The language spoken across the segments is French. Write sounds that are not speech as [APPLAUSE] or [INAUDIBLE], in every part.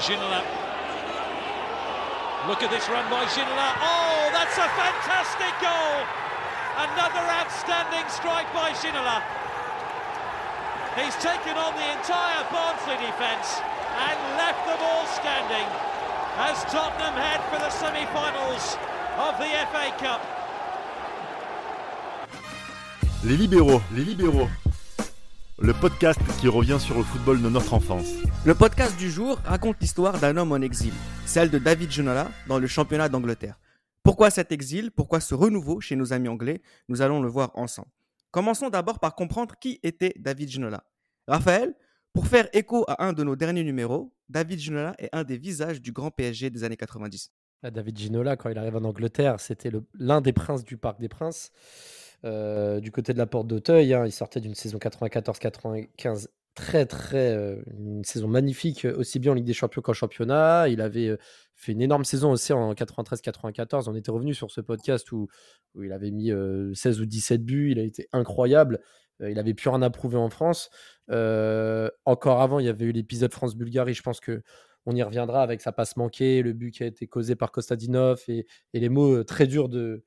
Ginola. Look at this run by Ginola. Oh, that's a fantastic goal! Another outstanding strike by Ginola. He's taken on the entire Barnsley defence and left them all standing as Tottenham head for the semi-finals of the FA Cup. Les libéraux, les libéraux. Le podcast qui revient sur le football de notre enfance. Le podcast du jour raconte l'histoire d'un homme en exil, celle de David Ginola dans le championnat d'Angleterre. Pourquoi cet exil? Pourquoi ce renouveau chez nos amis anglais? Nous allons le voir ensemble. Commençons d'abord par comprendre qui était David Ginola. Raphaël, pour faire écho à un de nos derniers numéros, David Ginola est un des visages du grand PSG des années 90. Ah, David Ginola, quand il arrive en Angleterre, c'était l'un des princes du Parc des Princes. Euh, du côté de la porte d'Auteuil. Hein, il sortait d'une saison 94-95 très très euh, une saison magnifique aussi bien en Ligue des Champions qu'en championnat. Il avait euh, fait une énorme saison aussi en 93-94. On était revenu sur ce podcast où, il avait mis 16 ou 17 buts. Il a été incroyable. il avait plus rien à prouver en France. encore avant, il y avait eu l'épisode France-Bulgarie. Je pense que on y reviendra avec sa passe manquée, le but qui a été causé par Kostadinov et les mots très durs de,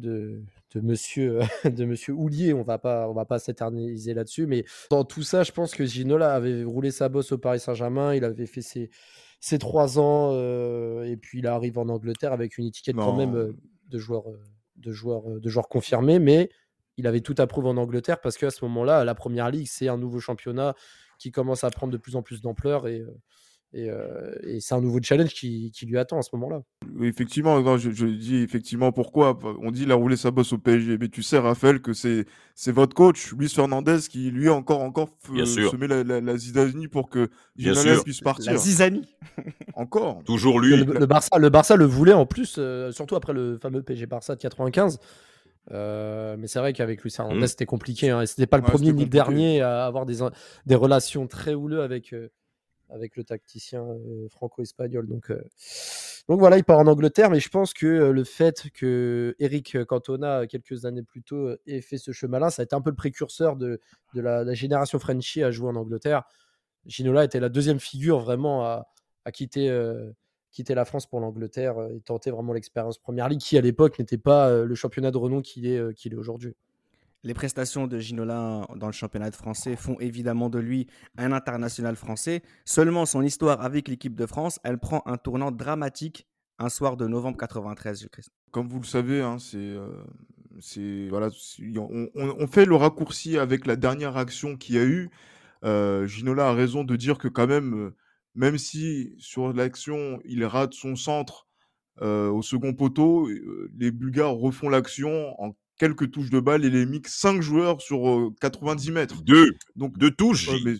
de, de monsieur [LAUGHS] de monsieur Houlier, on va pas on va pas s'éterniser là-dessus mais dans tout ça, je pense que Ginola avait roulé sa bosse au Paris Saint-Germain, il avait fait ses, ses trois ans euh, et puis il arrive en Angleterre avec une étiquette quand même euh, de joueur euh, de joueur de joueur confirmé mais il avait tout à prouver en Angleterre parce qu'à ce moment-là, la première ligue, c'est un nouveau championnat qui commence à prendre de plus en plus d'ampleur et euh, et, c'est un nouveau challenge qui, lui attend à ce moment-là. Oui, effectivement, je, dis effectivement pourquoi. On dit il a roulé sa bosse au PSG, mais tu sais, Raphaël, que c'est c'est votre coach, Luis Fernandez, qui lui encore encore se met la, la, zizanie pour que Ginola puisse partir. La zizanie. [LAUGHS] encore. Toujours lui. Le, Barça, le Barça le voulait en plus, euh, surtout après le fameux PSG Barça de 95. Euh, mais c'est vrai qu'avec Luis Fernandez, mmh. c'était compliqué. Hein, c'était pas le premier ni le dernier à avoir des, des relations très houleuses avec, avec le tacticien franco-espagnol. Donc, donc voilà, il part en Angleterre, mais je pense que le fait que Eric Cantona, quelques années plus tôt, ait fait ce chemin-là, ça a été un peu le précurseur de, la, génération Frenchy à jouer en Angleterre. Ginola était la deuxième figure vraiment à, quitter, la France pour l'Angleterre et tenter vraiment l'expérience Première Ligue, qui à l'époque n'était pas le championnat de renom qu'il est aujourd'hui. Les prestations de Ginola dans le championnat de français font évidemment de lui un international français. Seulement son histoire avec l'équipe de France, elle prend un tournant dramatique un soir de novembre 93, Christ. Comme vous le savez, hein, c'est, euh, voilà, on, fait le raccourci avec la dernière action qu'il y a eu. Euh, Ginola a raison de dire que quand même, euh, même si sur l'action il rate son centre au second poteau, les Bulgares refont l'action en quelques touches de balle et les mix 5 joueurs sur 90 mètres. Deux. Donc deux touches. mais,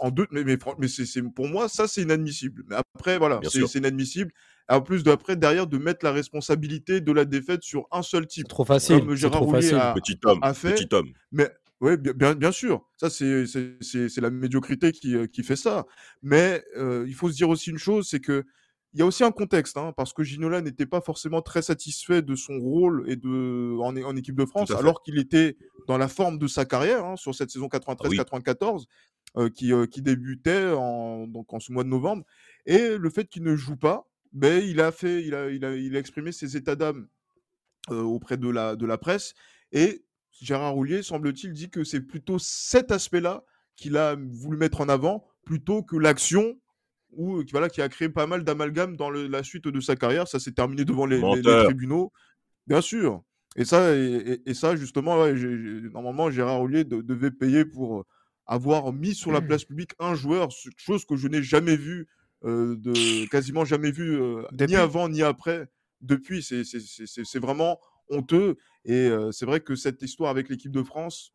en deux, mais, mais, c'est, pour moi, ça c'est inadmissible. Mais après, voilà, c'est, inadmissible. En plus d'après, derrière, de mettre la responsabilité de la défaite sur un seul type. Trop facile. Comme Gérard trop facile. petit homme. Petit homme. Mais oui, bien, bien, sûr. Ça, c'est, c'est, la médiocrité qui, qui fait ça. Mais il faut se dire aussi une chose, c'est que il y a aussi un contexte, hein, parce que Ginola n'était pas forcément très satisfait de son rôle et de, en, équipe de France, alors qu'il était dans la forme de sa carrière hein, sur cette saison 93-94, ah euh, qui, euh, qui, débutait en, donc en ce mois de novembre. Et le fait qu'il ne joue pas, ben, il, a fait, il, a, il, a, il a exprimé ses états d'âme euh, auprès de la, de la presse. Et Gérard Roulier, semble-t-il, dit que c'est plutôt cet aspect-là qu'il a voulu mettre en avant plutôt que l'action ou qui, voilà, qui a créé pas mal d'amalgames dans la suite de sa carrière. Ça s'est terminé devant les, tribunaux. Bien sûr. Et ça, et, ça justement, normalement, Gérard Ollier devait payer pour avoir mis sur la place publique un joueur, chose que je n'ai jamais vu, euh, de, quasiment jamais vu, euh, ni avant ni après. Depuis, c'est vraiment honteux. Et euh, c'est vrai que cette histoire avec l'équipe de France,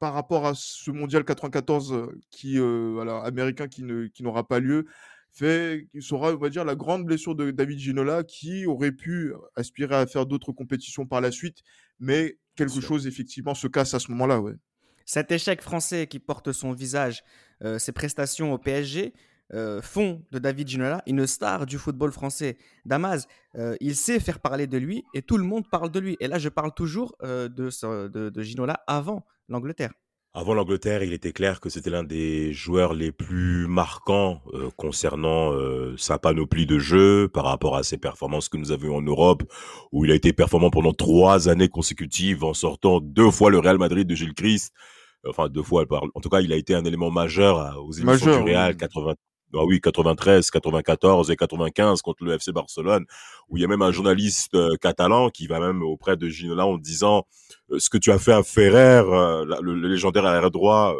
par rapport à ce mondial 94 qui, américain qui, ne, qui n'aura pas lieu, fait, sera, on va dire, la grande blessure de David Ginola qui aurait pu aspirer à faire d'autres compétitions par la suite, mais quelque chose effectivement se casse à ce moment-là. Ouais. Cet échec français qui porte son visage, ses prestations au PSG, font de David Ginola une star du football français. Damas, il sait faire parler de lui et tout le monde parle de lui. Et là, je parle toujours de, de, de Ginola avant l'Angleterre. Avant l'Angleterre, il était clair que c'était l'un des joueurs les plus marquants euh, concernant euh, sa panoplie de jeux par rapport à ses performances que nous avions en Europe, où il a été performant pendant trois années consécutives en sortant deux fois le Real Madrid de Gilles Christ. Enfin, deux fois, en tout cas, il a été un élément majeur aux émissions du Real, 80, ah oui, 93, 94 et 95 contre le FC Barcelone, où il y a même un journaliste euh, catalan qui va même auprès de Ginola en disant euh, ce que tu as fait à Ferrer, euh, le, légendaire arrière droit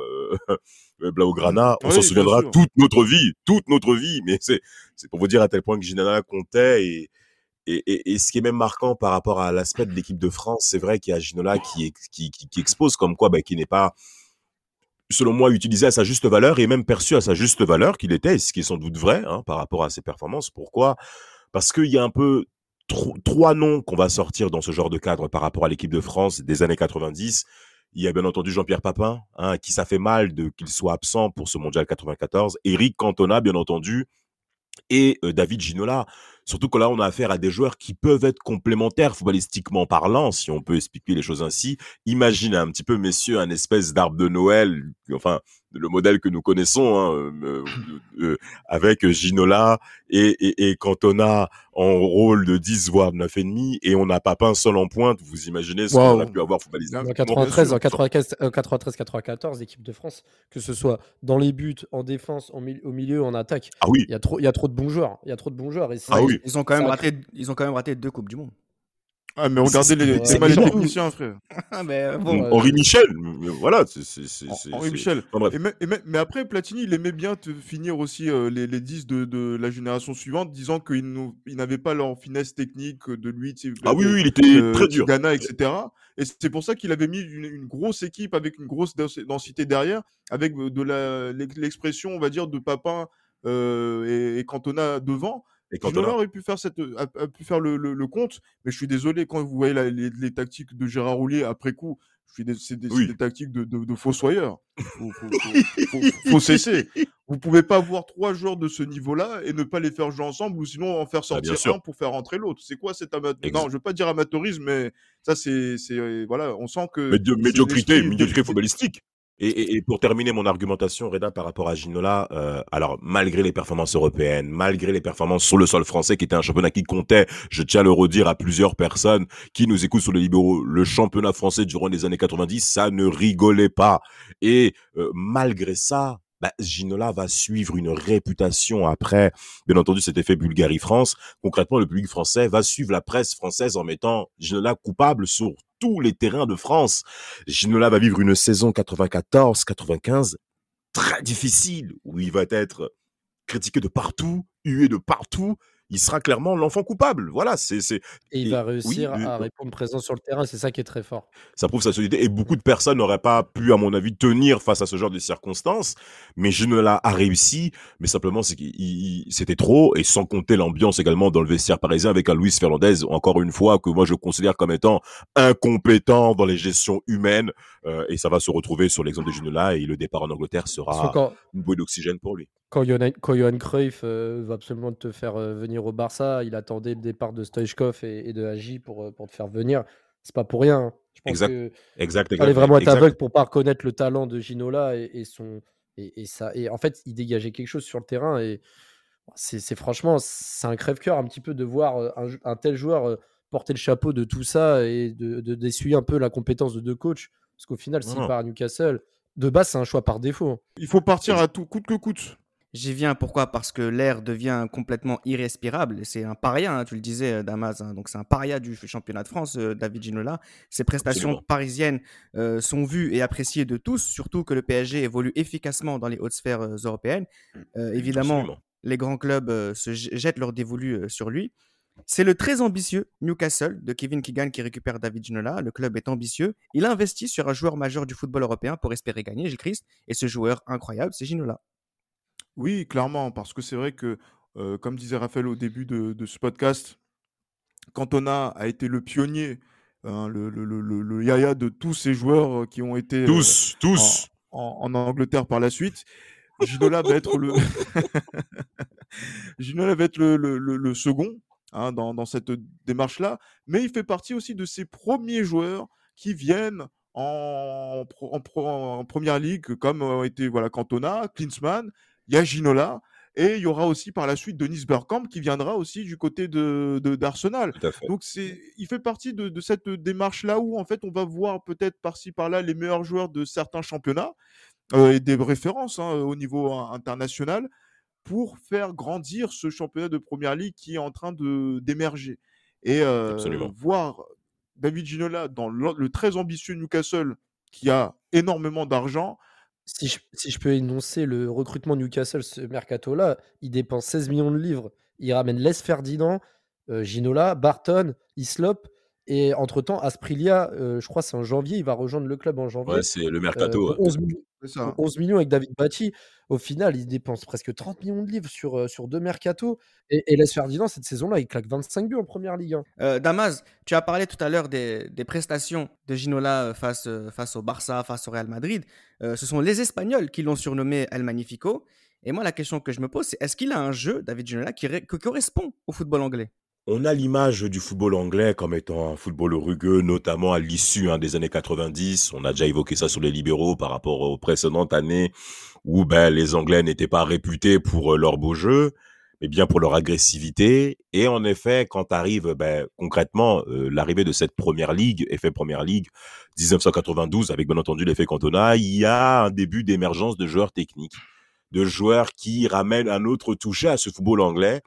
[LAUGHS] Blaugrana, on s'en souviendra toute notre vie, toute notre vie. Mais c'est c'est pour vous dire à tel point que Ginola comptait et et, et, ce qui est même marquant par rapport à l'aspect de l'équipe de France, c'est vrai qu'il y a Ginola qui, qui, qui, qui expose comme quoi, ben, qui n'est pas selon moi, utilisé à sa juste valeur et même perçu à sa juste valeur qu'il était, ce qui est sans doute vrai hein, par rapport à ses performances. Pourquoi? Parce qu'il y a un peu trois noms qu'on va sortir dans ce genre de cadre par rapport à l'équipe de France des années 90. Il y a bien entendu Jean-Pierre Papin, hein, qui ça fait mal de qu'il soit absent pour ce mondial 94. Eric Cantona, bien entendu, et euh, David Ginola. Surtout que là, on a affaire à des joueurs qui peuvent être complémentaires footballistiquement parlant, si on peut expliquer les choses ainsi. Imaginez un petit peu, messieurs, un espèce d'arbre de Noël, enfin, le modèle que nous connaissons, hein, euh, euh, avec Ginola et, et, et, Cantona en rôle de 10 voire 9 ennemis, et on n'a pas un seul en pointe. Vous imaginez ce qu'on a pu avoir footballistiquement. En 93, en 93, 93, 94, l'équipe de France, que ce soit dans les buts, en défense, au milieu, en attaque. Ah oui. Il y a trop, il y a trop de bons joueurs. Il y a trop de bons joueurs. Et ah oui. Ils ont quand même raté, ils ont quand même raté deux coupes du monde. Ah, mais regardez les, les, les techniciens, frère. [LAUGHS] Ah, mais bon, Henri Michel, voilà. Henri Michel. mais, après, Platini, il aimait bien te finir aussi euh, les, les 10 de, de, la génération suivante, disant qu'ils n'avaient pas leur finesse technique de lui. Ah oui, oui, il était très dur. Ghana, etc. Et c'est pour ça qu'il avait mis une, grosse équipe avec une grosse densité derrière, avec de l'expression, on va dire, de Papin euh, et, et Cantona devant. Et quand aurait pu faire, cette, a, pu faire le, le, compte, mais je suis désolé, quand vous voyez les, les, tactiques de Gérard Roulier après coup, c'est des, des, tactiques de, de, de fossoyeur. Faut, faut, faut, [LAUGHS] cesser. Vous pouvez pas avoir trois joueurs de ce niveau-là et ne pas les faire jouer ensemble ou sinon en faire ah, sortir un pour faire rentrer l'autre. C'est quoi cet amateurisme Non, je veux pas dire amateurisme, mais ça c'est, voilà, on sent que. médiocrité, médiocrité footballistique. Et, et, pour terminer mon argumentation, Reda, par rapport à Ginola, euh, alors malgré les performances européennes, malgré les performances sur le sol français, qui était un championnat qui comptait, je tiens à le redire à plusieurs personnes qui nous écoutent sur les libéraux, le championnat français durant les années 90, ça ne rigolait pas. Et euh, malgré ça, bah, Ginola va suivre une réputation après, bien entendu, cet effet Bulgarie-France. Concrètement, le public français va suivre la presse française en mettant Ginola coupable sur tous les terrains de France. Ginola va vivre une saison 94-95 très difficile où il va être critiqué de partout, hué de partout, il sera clairement l'enfant coupable. Voilà, c'est. Et il va réussir à répondre présent sur le terrain, c'est ça qui est très fort. Ça prouve sa solidité. Et beaucoup de personnes n'auraient pas pu, à mon avis, tenir face à ce genre de circonstances. Mais Ginola a réussi. Mais simplement, c'est c'était trop. Et sans compter l'ambiance également dans le vestiaire parisien avec un Luis Fernandez, encore une fois, que moi je considère comme étant incompétent dans les gestions humaines. Euh, et ça va se retrouver sur l'exemple de Ginola. Et le départ en Angleterre sera une bouée d'oxygène pour lui quand Johan, Cruyff euh, va absolument te faire euh, venir au Barça, il attendait le départ de Stoichkov et, de Agi pour, euh, pour te faire venir. C'est pas pour rien. Hein. Je pense exact, que exact, fallait vraiment être aveugle pour pas reconnaître le talent de Ginola et, son et, ça. Et en fait, il dégageait quelque chose sur le terrain et c'est franchement c'est un crève-cœur un petit peu de voir un, tel joueur porter le chapeau de tout ça et de d'essuyer un peu la compétence de deux coachs. Parce qu'au final, s'il part à Newcastle, de base, c'est un choix par défaut. Il faut partir à tout coûte que coûte. J'y viens pourquoi? Parce que l'air devient complètement irrespirable. C'est un paria, hein, tu le disais, euh, Damas. Hein. donc c'est un paria du championnat de France, euh, David Ginola. Ses prestations parisiennes euh, sont vues et appréciées de tous, surtout que le PSG évolue efficacement dans les hautes sphères européennes. évidemment, les grands clubs se jettent leur dévolu sur lui. C'est le très ambitieux Newcastle de Kevin Keegan qui récupère David Ginola. Le club est ambitieux. Il investit sur un joueur majeur du football européen pour espérer gagner, Gilles Christ. Et ce joueur incroyable, c'est Ginola. Oui, clairement, parce que c'est vrai que, comme disait Raphaël au début de, ce podcast, Cantona a été le pionnier, hein, le, yaya de tous ces joueurs qui ont été tous, tous. En, Angleterre par la suite. Ginola va être le [LAUGHS] Ginola va être le, second hein, dans, dans cette démarche-là, mais il fait partie aussi de ces premiers joueurs qui viennent en, en, première ligue, comme ont été voilà, Cantona, Klinsmann, il y a Ginola. Et il y aura aussi par la suite Denis Bergkamp qui viendra aussi du côté de, d'Arsenal. Donc c'est, il fait partie de, cette démarche-là où en fait on va voir peut-être par-ci par-là les meilleurs joueurs de certains championnats et des références hein, au niveau international pour faire grandir ce championnat de première ligue qui est en train de, d'émerger. Et voir David Ginola dans le, très ambitieux Newcastle qui a énormément d'argent. Si je, peux énoncer le recrutement Newcastle, ce mercato-là, il dépense 16 millions de livres. Il ramène Les Ferdinand, euh, Ginola, Barton, Islop. Et entre-temps, Asprilia, euh, je crois c'est en janvier, il va rejoindre le club en janvier. Ouais, c'est le mercato. 11, euh, 11, millions avec David Batti. Au final, il dépense presque 30 millions de livres sur, euh, sur deux mercatos. Et, et Les Ferdinand, cette saison-là, il claque 25 buts en première ligue. Hein. Damas, tu as parlé tout à l'heure des, des, prestations de Ginola face, face au Barça, face au Real Madrid. ce sont les Espagnols qui l'ont surnommé El Magnifico. Et moi, la question que je me pose, c'est est-ce qu'il a un jeu, David Ginola, qui, qui correspond au football anglais? On a l'image du football anglais comme étant un football rugueux, notamment à l'issue hein, des années 90. On a déjà évoqué ça sur les libéraux par rapport aux précédentes années où ben, les Anglais n'étaient pas réputés pour euh, leur beau jeu, mais bien pour leur agressivité. Et en effet, quand arrive ben, concrètement euh, l'arrivée de cette première ligue, effet première ligue 1992, avec bien entendu l'effet Cantona, il y a un début d'émergence de joueurs techniques, de joueurs qui ramènent un autre toucher à ce football anglais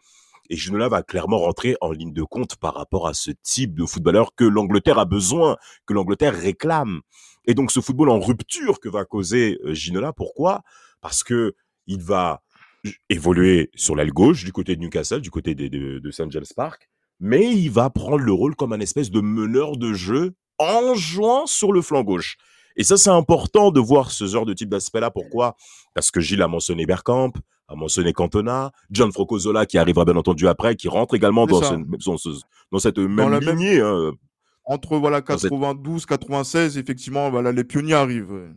et Ginola va clairement rentrer en ligne de compte par rapport à ce type de footballeur que l'Angleterre a besoin, que l'Angleterre réclame. Et donc ce football en rupture que va causer euh, Ginola, pourquoi? Parce que il va évoluer sur l'aile gauche du côté de Newcastle, du côté de, de, de St. James Park, mais il va prendre le rôle comme un espèce de meneur de jeu en jouant sur le flanc gauche. Et ça, c'est important de voir ce genre de type d'aspect-là. Pourquoi? Parce que Gilles a mentionné Bergkamp, a mentionné Cantona, John Frocozola qui arrivera bien entendu après, qui rentre également dans, dans, cette même lignée. Hein. Entre voilà 92, 96, effectivement, voilà, les pionniers arrivent.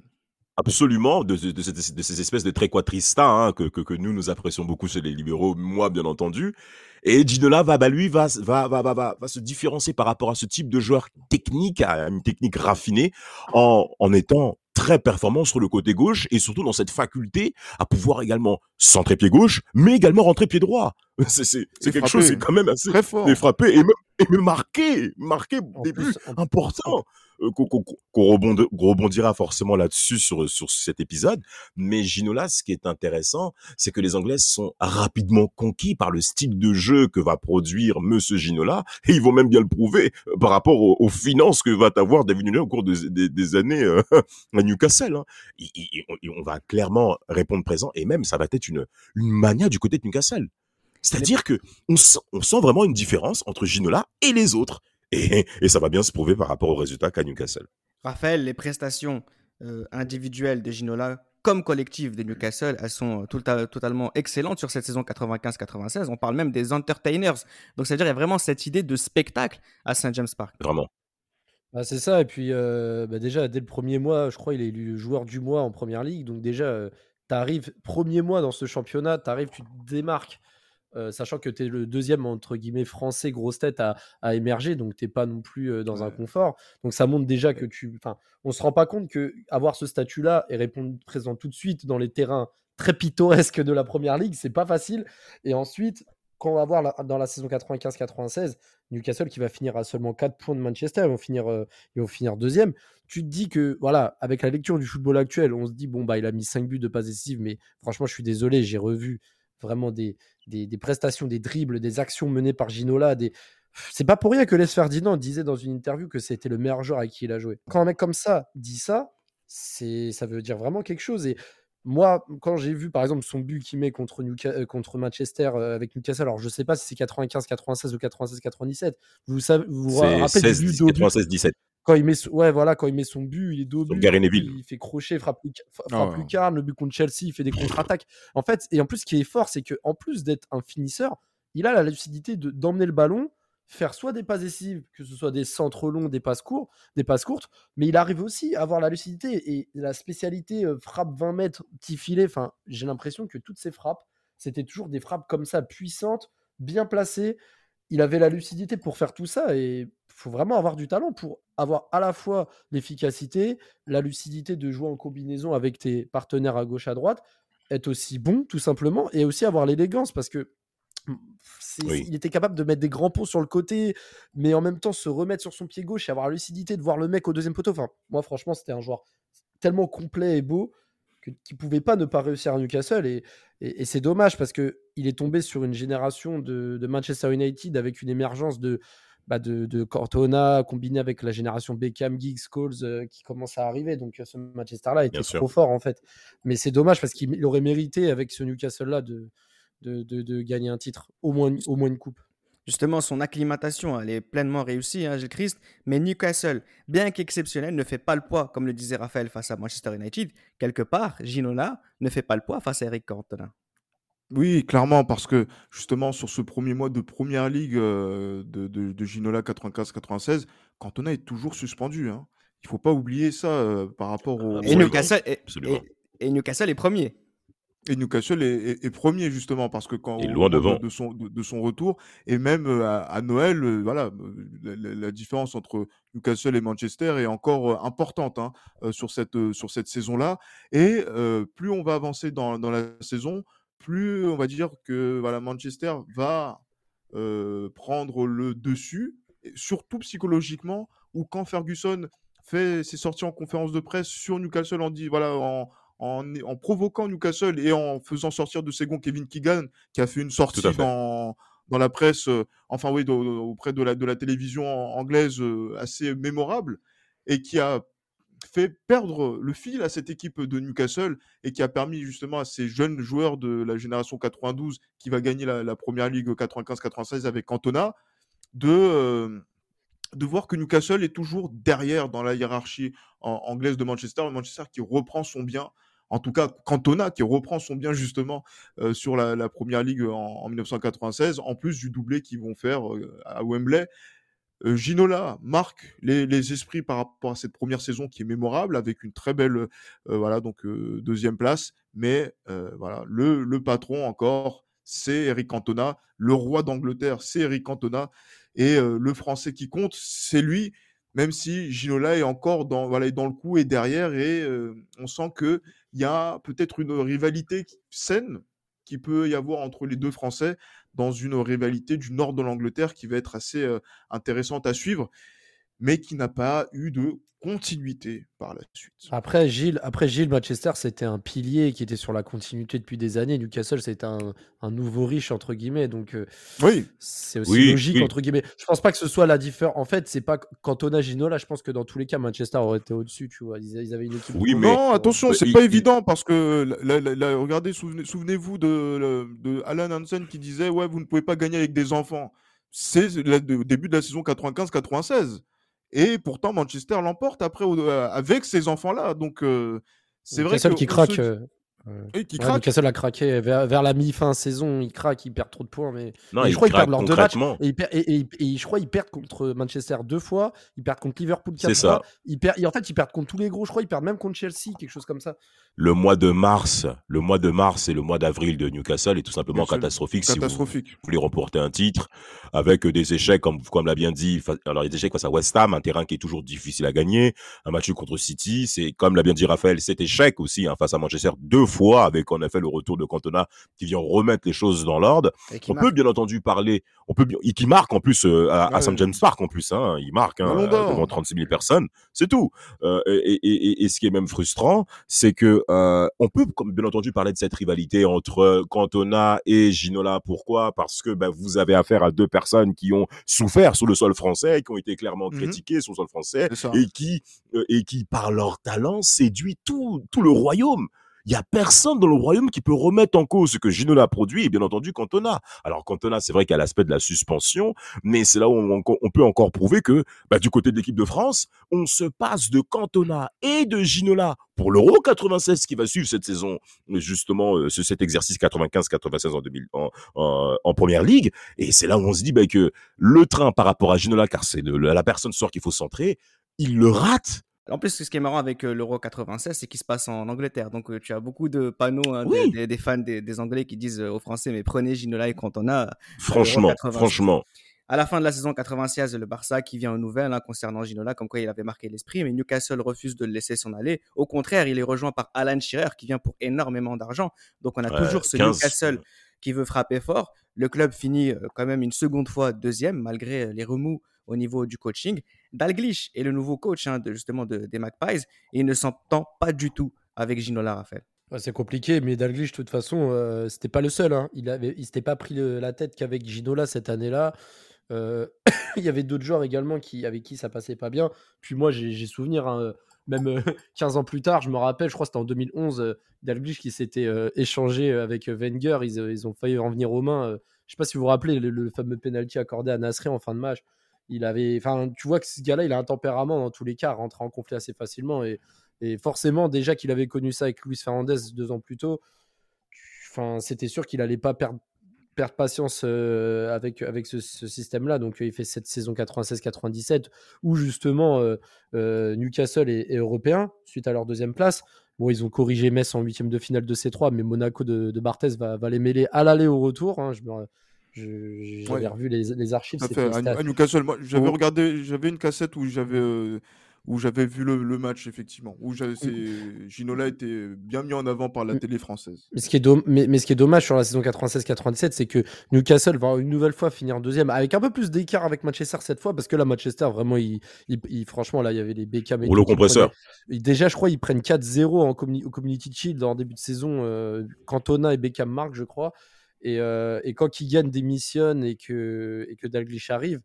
Absolument, de, de, de, ces espèces de tréquatristas hein, que, que, que, nous, nous apprécions beaucoup chez les libéraux, moi bien entendu. Et Ginola va, bah, lui, va, va, va, va, va, se différencier par rapport à ce type de joueur technique, à une technique raffinée, en, en étant très performant sur le côté gauche et surtout dans cette faculté à pouvoir également centrer pied gauche, mais également rentrer pied droit. [LAUGHS] C'est quelque chose, c'est quand même assez très fort. Et frapper et même, et même marquer, marquer des buts Euh, qu'on rebondira forcément là-dessus sur, sur cet épisode. Mais Ginola, ce qui est intéressant, c'est que les Anglais sont rapidement conquis par le style de jeu que va produire Monsieur Ginola, et ils vont même bien le prouver euh, par rapport aux, finances que va avoir David Ginola au cours des années euh, [LAUGHS] à Newcastle. Hein. on va clairement répondre présent, et même ça va être une, une mania du côté de Newcastle. C'est-à-dire que on sent, on sent vraiment une différence entre Ginola et les autres. Et, ça va bien se prouver par rapport aux résultats qu'a Newcastle. Raphaël, les prestations euh, individuelles de Ginola comme collectives de Newcastle, elles sont euh, totalement excellentes sur cette saison 95-96. On parle même des entertainers. Donc, c'est-à-dire qu'il y a vraiment cette idée de spectacle à St. James Park. Vraiment. Bah, c'est ça. Et puis, euh, bah, déjà, dès le premier mois, je crois il est élu joueur du mois en première ligue. Donc, déjà, tu arrives, premier mois dans ce championnat, tu arrives, tu te démarques euh, sachant que tu es le deuxième, entre guillemets, français grosse tête à, émerger, donc tu pas non plus euh, dans un confort. Donc ça montre déjà que tu. Enfin, on se rend pas compte que avoir ce statut-là et répondre présent tout de suite dans les terrains très pittoresques de la première ligue, c'est pas facile. Et ensuite, quand on va voir dans la saison 95-96, Newcastle qui va finir à seulement 4 points de Manchester, ils vont finir, euh, ils vont finir deuxième. Tu te dis que, voilà, avec la lecture du football actuel, on se dit, bon, bah, il a mis 5 buts de passes décisives, mais franchement, je suis désolé, j'ai revu vraiment des, des, prestations, des dribbles, des actions menées par Ginola. Des... C'est pas pour rien que Les Ferdinand disait dans une interview que c'était le meilleur joueur avec qui il a joué. Quand un mec comme ça dit ça, c'est ça veut dire vraiment quelque chose. Et moi, quand j'ai vu par exemple son but qu'il met contre, euh, contre Manchester euh, avec Newcastle, alors je sais pas si c'est 95, 96 ou 96, 97. Vous savez, vous vous rappelez 16, 96, 17 quand il met son, ouais voilà quand il met son but il est dos but il fait crochet frappe, frappe oh. lucarne le but contre Chelsea il fait des contre-attaques. En fait et en plus ce qui est fort c'est que en plus d'être un finisseur il a la lucidité de d'emmener le ballon faire soit des passes décisives que ce soit des centres longs des passes courtes des passes courtes mais il arrive aussi à avoir la lucidité et la spécialité euh, frappe 20 mètres petit filet. Enfin j'ai l'impression que toutes ces frappes c'était toujours des frappes comme ça puissantes bien placées. Il avait la lucidité pour faire tout ça et faut vraiment avoir du talent pour avoir à la fois l'efficacité, la lucidité de jouer en combinaison avec tes partenaires à gauche, à droite, être aussi bon, tout simplement, et aussi avoir l'élégance, parce que mmh, il était capable de mettre des grands ponts sur le côté, mais en même temps se remettre sur son pied gauche et avoir la lucidité de voir le mec au deuxième poteau. Enfin, moi, franchement, c'était un joueur tellement complet et beau qu'il ne pouvait pas ne pas réussir à Newcastle. Et, et, c'est dommage parce qu'il est tombé sur une génération de, Manchester United avec une émergence de, bah de, de, Cortona combiné avec la génération Beckham, Giggs, Scholes euh, qui commence à arriver. Donc ce Manchester-là était trop fort en fait. Mais c'est dommage parce qu'il aurait mérité avec ce Newcastle-là de, de, de, gagner un titre, au moins, au moins une coupe. Justement, son acclimatation, elle est pleinement réussie, hein, Gilles Christ. Mais Newcastle, bien qu'exceptionnel, ne fait pas le poids, comme le disait Raphaël face à Manchester United. Quelque part, Ginona ne fait pas le poids face à Eric Cantona. Oui, clairement, parce que justement, sur ce premier mois de première ligue euh, de, de, Ginola 95-96, Cantona est toujours suspendu. Hein. Il ne faut pas oublier ça euh, par rapport au. Et Newcastle, et Newcastle est premier. Et Newcastle est, premier justement parce que quand loin devant. De, son, de, son retour et même euh, à, Noël, euh, voilà, euh, la, différence entre Newcastle et Manchester est encore importante hein, sur cette sur cette saison-là. Et plus on va avancer dans, dans, la saison, plus on va dire que voilà Manchester va prendre le dessus, surtout psychologiquement, ou quand Ferguson fait ses sorties en conférence de presse sur Newcastle, on dit voilà en en, provoquant Newcastle et en faisant sortir de second Kevin Keegan, qui a fait une sortie dans, dans la presse, euh, enfin oui, auprès de la, de la télévision anglaise euh, assez mémorable, et qui a fait perdre le fil à cette équipe de Newcastle et qui a permis justement à ces jeunes joueurs de la génération 92 qui va gagner la, première ligue 95-96 avec Cantona de, de voir que Newcastle est toujours derrière dans la hiérarchie anglaise de Manchester, Manchester qui reprend son bien en tout cas Cantona qui reprend son bien justement sur la, première ligue en, 1996, en plus du doublé qu'ils vont faire à Wembley. Ginola marque les, esprits par rapport à cette première saison qui est mémorable avec une très belle voilà donc deuxième place, mais voilà le, patron encore c'est Eric Cantona, le roi d'Angleterre c'est Eric Cantona. Et le français qui compte c'est lui même si Ginola est encore dans, voilà, dans le coup et derrière, et on sent qu'il y a peut-être une rivalité saine qui peut y avoir entre les deux Français dans une rivalité du nord de l'Angleterre qui va être assez intéressante à suivre, mais qui n'a pas eu de continuité par la suite. Après Gilles, après Gilles Manchester, c'était un pilier qui était sur la continuité depuis des années. Newcastle, c'était un, un, nouveau riche entre guillemets, donc euh, oui, c'est aussi logique entre guillemets. Je pense pas que ce soit la différence. En fait, c'est pas Cantona Ginola. Je pense que dans tous les cas, Manchester aurait été au-dessus. Tu vois, ils, avaient une équipe. Oui, mais non, attention, c'est pas évident parce que regardez, souvenez-vous de, de Alan Hansen qui disait ouais, vous ne pouvez pas gagner avec des enfants. C'est le début de la saison 95-96. Et pourtant, Manchester l'emporte après euh, avec ces enfants-là. Donc, euh, c'est vrai que. qui craque. Oui, qui craque. Newcastle a craqué vers, la mi-fin saison, il craque, il perd trop de points. Mais, non, je crois qu'ils perdent leurs deux matchs. Et, et, je crois qu'ils perdent contre Manchester deux fois, ils perdent contre Liverpool quatre fois. Ils perdent, en fait, ils perdent contre tous les gros, je crois, ils perdent même contre Chelsea, quelque chose comme ça. Le mois de mars, le mois de mars et le mois d'avril de Newcastle est tout simplement catastrophique, catastrophique, si vous voulez remporter un titre avec des échecs, comme, comme l'a bien dit. Alors, il y a des échecs face à West Ham, un terrain qui est toujours difficile à gagner. Un match contre City, c'est, comme l'a bien dit Raphaël, cet échec aussi hein, face à Manchester deux fois avec en effet le retour de Cantona qui vient remettre les choses dans l'ordre. On peut bien entendu parler, on peut bien, qui marque en plus euh, à, à St James Park en plus, hein, il marque hein, devant 36 000 personnes, c'est tout. Euh, et, et, et, ce qui est même frustrant, c'est que euh, on peut bien entendu parler de cette rivalité entre Cantona et Ginola. Pourquoi? Parce que ben, vous avez affaire à deux personnes qui ont souffert sur le sol français, qui ont été clairement mmh critiquées sur le sol français et qui et qui par leur talent séduit tout tout le royaume il y a personne dans le royaume qui peut remettre en cause ce que Ginola produit et bien entendu Cantona. Alors Cantona, c'est vrai qu'il y a l'aspect de la suspension, mais c'est là où on, peut encore prouver que bah, du côté de l'équipe de France, on se passe de Cantona et de Ginola pour l'Euro 96 qui va suivre cette saison, justement, euh, cet exercice 95-96 en, 2000, en, première ligue. Et c'est là où on se dit bah, que le train par rapport à Ginola, car c'est la personne sort qu'il faut centrer, il le rate en plus, ce qui est marrant avec euh, l'Euro 96, c'est qu'il se passe en Angleterre. Donc, euh, tu as beaucoup de panneaux hein, des, fans des, Anglais qui disent euh, aux Français, mais prenez Ginola et Cantona. Franchement, franchement. À la fin de la saison 96, le Barça qui vient aux nouvelles hein, concernant Ginola, comme quoi il avait marqué l'esprit, mais Newcastle refuse de le laisser s'en aller. Au contraire, il est rejoint par Alan Shearer qui vient pour énormément d'argent. Donc on a Ouais, toujours ce 15. Newcastle qui veut frapper fort. Le club finit quand même une seconde fois deuxième, malgré les remous au niveau du coaching. Dalglish est le nouveau coach hein, justement de- des Magpies et il ne s'entend pas du tout avec Ginola, Raphaël. C'est compliqué, mais Dalglish, de toute façon, euh, c'était pas le seul. hein. Il avait, il s'était pas pris le- la tête qu'avec Ginola cette année-là. Euh, [COUGHS] il y avait d'autres joueurs également qui, avec qui ça passait pas bien. Puis moi, j'ai souvenir, hein, même euh, [LAUGHS] 15 ans plus tard, je me rappelle, je crois que c'était en 2011, euh, Dalglish qui s'était euh, échangé avec euh, Wenger. Ils, euh, ont failli en venir aux mains. euh, je sais pas si vous vous rappelez le, le fameux penalty accordé à Nasri en fin de match. Il avait, enfin, tu vois que ce gars-là, il a un tempérament dans tous les cas, rentrer en conflit assez facilement. Et, et forcément, déjà qu'il avait connu ça avec Luis Fernandez deux ans plus tôt, enfin, c'était sûr qu'il allait pas perdre, patience euh, avec, avec ce, système-là. Donc, il fait cette saison 96-97 où justement euh, euh, Newcastle est, européen suite à leur deuxième place. Bon, ils ont corrigé Metz en huitième de finale de C3, mais Monaco de, de Barthez va, les mêler à l'aller au retour. hein. Je me- J'avais Ouais. revu les, les archives. À fait. À, stat- à Newcastle, moi, j'avais Oh. regardé, j'avais une cassette où j'avais euh, où j'avais vu le, le match effectivement, où Ginola était bien mis en avant par la Mm. télé française. Mais ce, qui est dom- mais, mais ce qui est dommage sur la saison 96-97, c'est que Newcastle va une nouvelle fois finir deuxième, avec un peu plus d'écart avec Manchester cette fois, parce que là, Manchester, vraiment, il, il- il- franchement, là, il y avait les Beckham et Rouleau qui compresseur. prenaient- déjà, je crois, ils prennent 4-0 en communi- au Community Shield en début de saison. euh, Cantona et Beckham marquent, je crois. Et, euh, et quand Kylian démissionne et que, et que Dalglish arrive,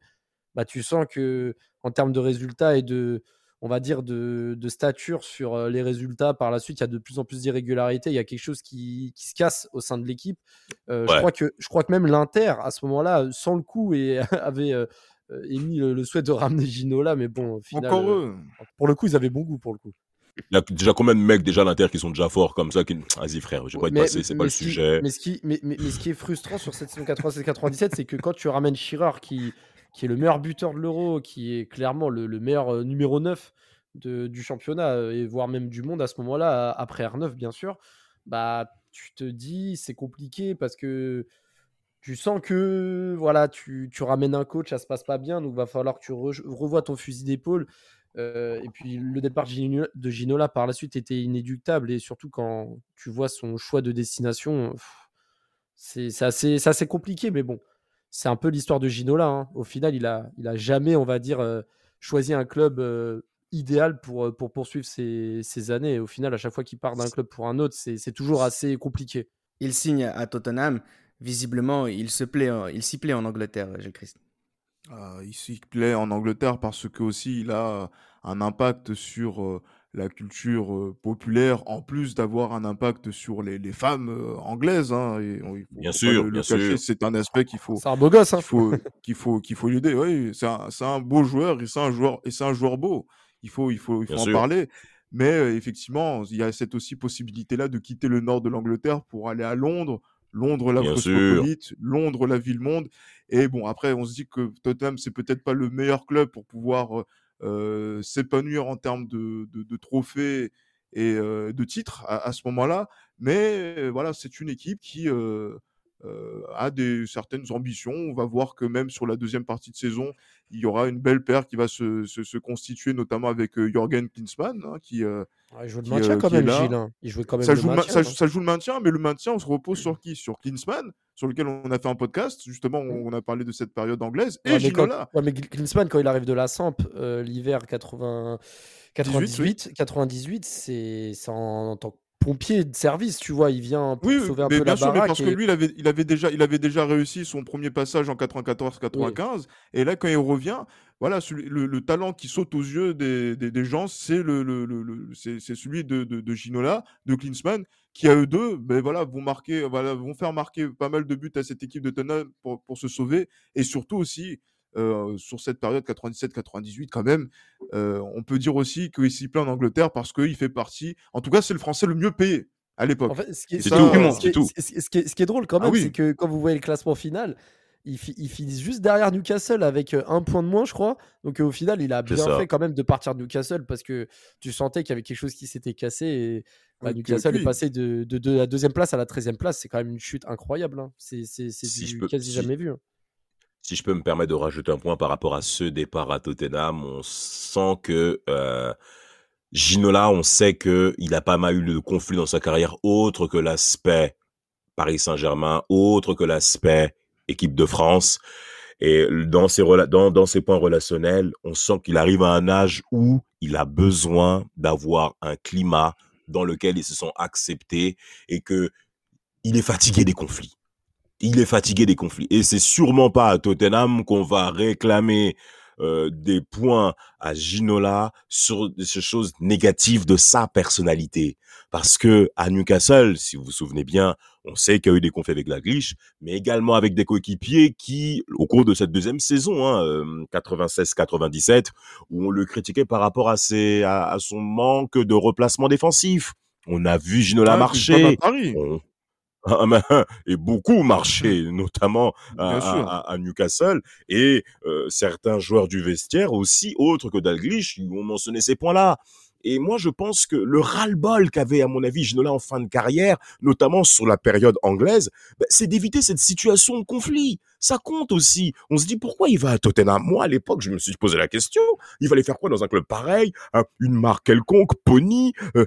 bah, tu sens que en termes de résultats et de, on va dire, de, de stature sur les résultats, par la suite, il y a de plus en plus d'irrégularités. Il y a quelque chose qui, qui se casse au sein de l'équipe. Euh, je, crois que, je crois que même l'Inter, à ce moment-là, sans le coup, et [LAUGHS] avait euh, émis le, le souhait de ramener Ginola, mais bon, au final, Encore eux. pour le coup, ils avaient bon goût pour le coup. Il y a déjà combien de mecs déjà à l'Inter qui sont déjà forts comme ça qui... Vas-y frère, je vais pas être passé, c'est pas le qui- sujet. Mais ce, qui, mais, mais- mais ce qui est frustrant sur cette saison 96-97, c'est que quand tu ramènes Shearer, qui, qui est le meilleur buteur de l'Euro, qui est clairement le, le meilleur euh, numéro 9 de- du championnat, euh, et voire même du monde à ce moment-là, a- après R9 bien sûr, bah tu te dis c'est compliqué parce que tu sens que voilà, tu, tu ramènes un coach, ça se passe pas bien, donc va falloir que tu re- revoies ton fusil d'épaule. Euh, et puis le départ de Gino- de Ginola par la suite était inéductable et surtout quand tu vois son choix de destination, c'est assez, compliqué, mais bon, c'est un peu l'histoire de Ginola. hein. Au final, il a, il a jamais, on va dire, euh, choisi un club euh, idéal pour, pour poursuivre ses, ses années. Et au final, à chaque fois qu'il part d'un club pour un autre, c'est toujours assez compliqué. Il signe à Tottenham. Visiblement, il se plaît, il s'y plaît en Angleterre, Gilles Christ. Ah, il s'y plaît en Angleterre parce que aussi il a un impact sur euh, la culture euh, populaire, en plus d'avoir un impact sur les, les femmes euh, anglaises. hein, et on- il faut Bien sûr, le- le bien cacher, sûr. C'est un aspect qu'il faut C'est un beau gosse. hein. qu'il faut qu'il faut qu'il faut l'aider. Oui, c'est un, c'est un beau joueur et c'est un joueur et c'est un joueur beau. Il faut il faut il faut Bien en sûr. parler. Mais euh, effectivement, il y a cette aussi possibilité là de quitter le nord de l'Angleterre pour aller à Londres. Londres, la cosmopolite, Londres, la ville monde. Et bon, après, on se dit que Tottenham, c'est peut-être pas le meilleur club pour pouvoir euh, s'épanouir en termes de, de- de trophées et euh, de titres à, à ce moment-là. Mais voilà, c'est une équipe qui euh, a des certaines ambitions. On va voir que même sur la deuxième partie de saison, il y aura une belle paire qui va se, se- se constituer, notamment avec euh, Jürgen Klinsmann, hein, qui, euh, Ouais, il joue le qui, maintien euh, quand même. Gilles. hein. Il quand même ça le joue, maintien. ça, hein. ça joue le maintien, mais le maintien, on se repose sur qui? Sur Klinsmann, sur lequel on a fait un podcast. Justement, on, on a parlé de cette période anglaise. Et Ouais, mais quand- Ginola. ouais, mais Klinsmann, quand il arrive de la Samp, euh, l'hiver 80... 98, 98, c'est c'est en, en tant que pompier de service, tu vois, il vient pour Oui, sauver un mais peu bien la sûr, mais parce que lui, il avait, il, avait déjà, il avait déjà réussi son premier passage en 94-95. Et là, quand il revient, voilà, le, le talent qui saute aux yeux des, des- des gens, c'est le, le- le- le- c'est c'est celui de, de, de Ginola, de Klinsmann, qui à eux deux, ben voilà, vont marquer, voilà, vont faire marquer pas mal de buts à cette équipe de Tottenham pour, pour se sauver. Et surtout aussi, euh, sur cette période 97-98 quand même, euh, on peut dire aussi qu'il s'y plaît en Angleterre parce qu'il fait partie, en tout cas, c'est le Français le mieux payé à l'époque. En fait, ce qui est, ce ce ce qui drôle quand Ah même, oui. c'est que quand vous voyez le classement final, ils, fi- ils finissent juste derrière Newcastle avec euh, un point de moins, je crois. Donc euh, au final, il a bien ça. fait quand même de partir de Newcastle parce que tu sentais qu'il y avait quelque chose qui s'était cassé et bah, puis- Newcastle est passé de, de- de la deuxième place à la treizième place. C'est quand même une chute incroyable. hein. C'est Si peux- quasi si- jamais vu. hein. Si je peux me permettre de rajouter un point par rapport à ce départ à Tottenham, on sent que euh, Ginola, on sait que il a pas mal eu de conflits dans sa carrière, autre que l'aspect Paris Saint-Germain, autre que l'aspect équipe de France. Et dans ses, dans, dans ses points relationnels, on sent qu'il arrive à un âge où il a besoin d'avoir un climat dans lequel ils se sont acceptés et que il est fatigué des conflits. Il est fatigué des conflits. Et c'est sûrement pas à Tottenham qu'on va réclamer euh, des points à Ginola sur ces choses négatives de sa personnalité. Parce que à Newcastle, si vous vous souvenez bien, on sait qu'il y a eu des conflits avec la Glitch, mais également avec des coéquipiers qui, au cours de cette deuxième saison, hein, 96-97, euh, où on le critiquait par rapport à, ses, à, son manque de replacement défensif. On a vu Ginola ah, marcher. Et beaucoup marché, notamment à, Newcastle, et euh, certains joueurs du vestiaire aussi, autres que Dalglish, ont mentionné ces points-là. Et moi, je pense que le ras-le-bol qu'avait, à mon avis, Ginola en fin de carrière, notamment sur la période anglaise, bah, c'est d'éviter cette situation de conflit. Ça compte aussi. On se dit pourquoi il va à Tottenham? Moi, à l'époque, je me suis posé la question. Il va aller faire quoi dans un club pareil? Une marque quelconque, Pony euh,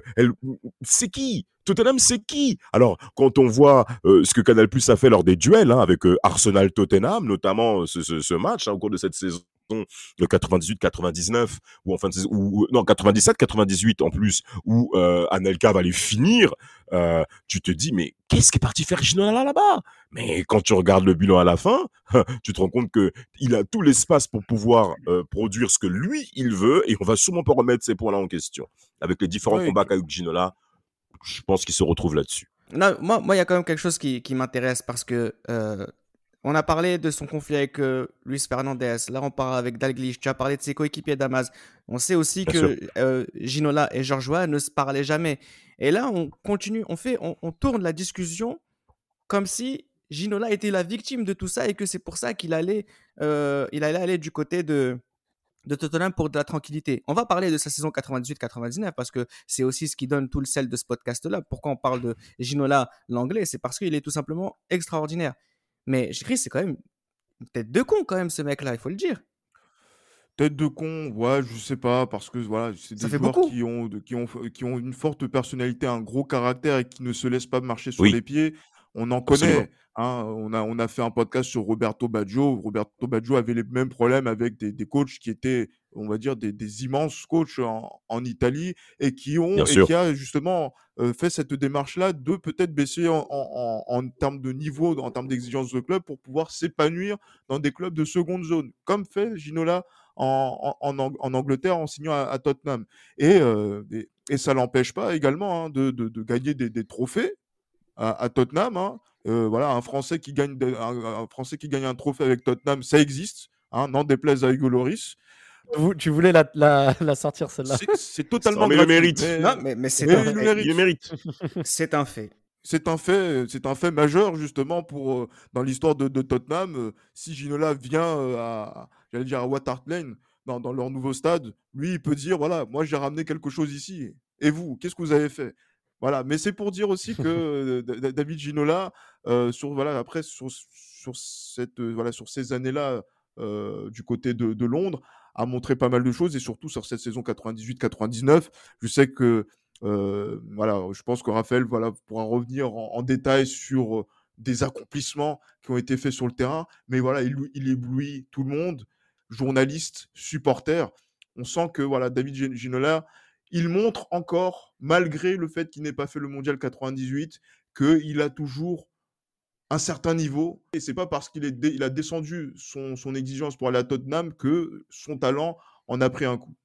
C'est qui? Tottenham, c'est qui? Alors, quand on voit euh, ce que Canal Plus a fait lors des duels hein, avec euh, Arsenal-Tottenham, notamment ce, match hein, au cours de cette saison de 98-99 ou enfin ou non 97-98 en plus où euh, Anelka va les finir euh, tu te dis mais qu'est-ce qui est parti faire Ginola là-bas? Mais quand tu regardes le bilan à la fin [LAUGHS] tu te rends compte que il a tout l'espace pour pouvoir produire ce que lui il veut et on va sûrement pas remettre ces points-là en question. Avec les différents combats qu'a eu Ginola je pense qu'il se retrouve là-dessus. Non, moi, moi, il y a quand même quelque chose qui, qui m'intéresse parce que euh, on a parlé de son conflit avec euh, Luis Fernandez. Là, on parle avec Dalglish. Tu as parlé de ses coéquipiers Damas. On sait aussi que euh, Ginola et Georgeois ne se parlaient jamais. Et là, on continue, on fait, on, on tourne la discussion comme si Ginola était la victime de tout ça et que c'est pour ça qu'il allait, euh, il allait aller du côté de de Tottenham pour de la tranquillité. On va parler de sa saison 98-99 parce que c'est aussi ce qui donne tout le sel de ce podcast-là. Pourquoi on parle de Ginola, l'anglais? C'est parce qu'il est tout simplement extraordinaire. Mais Chris, c'est quand même une tête de con quand même ce mec-là, il faut le dire. Tête de con, ouais, je sais pas, parce que voilà, c'est des joueurs qui ont, qui, ont, qui ont une forte personnalité, un gros caractère et qui ne se laissent pas marcher sur les pieds. On en connaît. Hein, on, a, on a fait un podcast sur Roberto Baggio. Roberto Baggio avait les mêmes problèmes avec des, des coachs qui étaient, on va dire, des, des immenses coachs en, en, Italie et qui ont et qui a justement euh, fait cette démarche-là de peut-être baisser en, en, en, termes de niveau, en termes d'exigence de club pour pouvoir s'épanouir dans des clubs de seconde zone, comme fait Ginola en, en, en, Angleterre en signant à, Tottenham. Et, euh, et, et, ça l'empêche pas également hein, de, de, de, gagner des, des trophées à, à Tottenham. Hein. Euh, voilà, un Français qui gagne un, Français qui gagne un trophée avec Tottenham, ça existe. Hein, n'en déplaise à Hugo Loris. Tu voulais la, la, la sortir celle-là. C'est totalement mais le mérite. Mais, mais, c'est un, mérite. C'est un fait. C'est un fait, c'est un fait majeur justement pour euh, dans l'histoire de, de, Tottenham. Euh, si Ginola vient à, j'allais dire à Watart Lane dans, dans, leur nouveau stade, lui il peut dire voilà, moi j'ai ramené quelque chose ici. Et vous, qu'est-ce que vous avez fait? Voilà, mais c'est pour dire aussi que David Ginola, euh, sur voilà après sur, sur cette voilà sur ces années-là euh, du côté de, de, Londres, a montré pas mal de choses et surtout sur cette saison 98-99, je sais que euh, voilà, je pense que Raphaël voilà pourra revenir en, détail sur des accomplissements qui ont été faits sur le terrain, mais voilà, il, il éblouit tout le monde, journalistes, supporters. On sent que voilà, David Ginola, il montre encore, malgré le fait qu'il n'ait pas fait le mondial 98, qu'il a toujours un certain niveau. Et c'est pas parce qu'il il a descendu son, son, exigence pour aller à Tottenham que son talent en a pris un coup.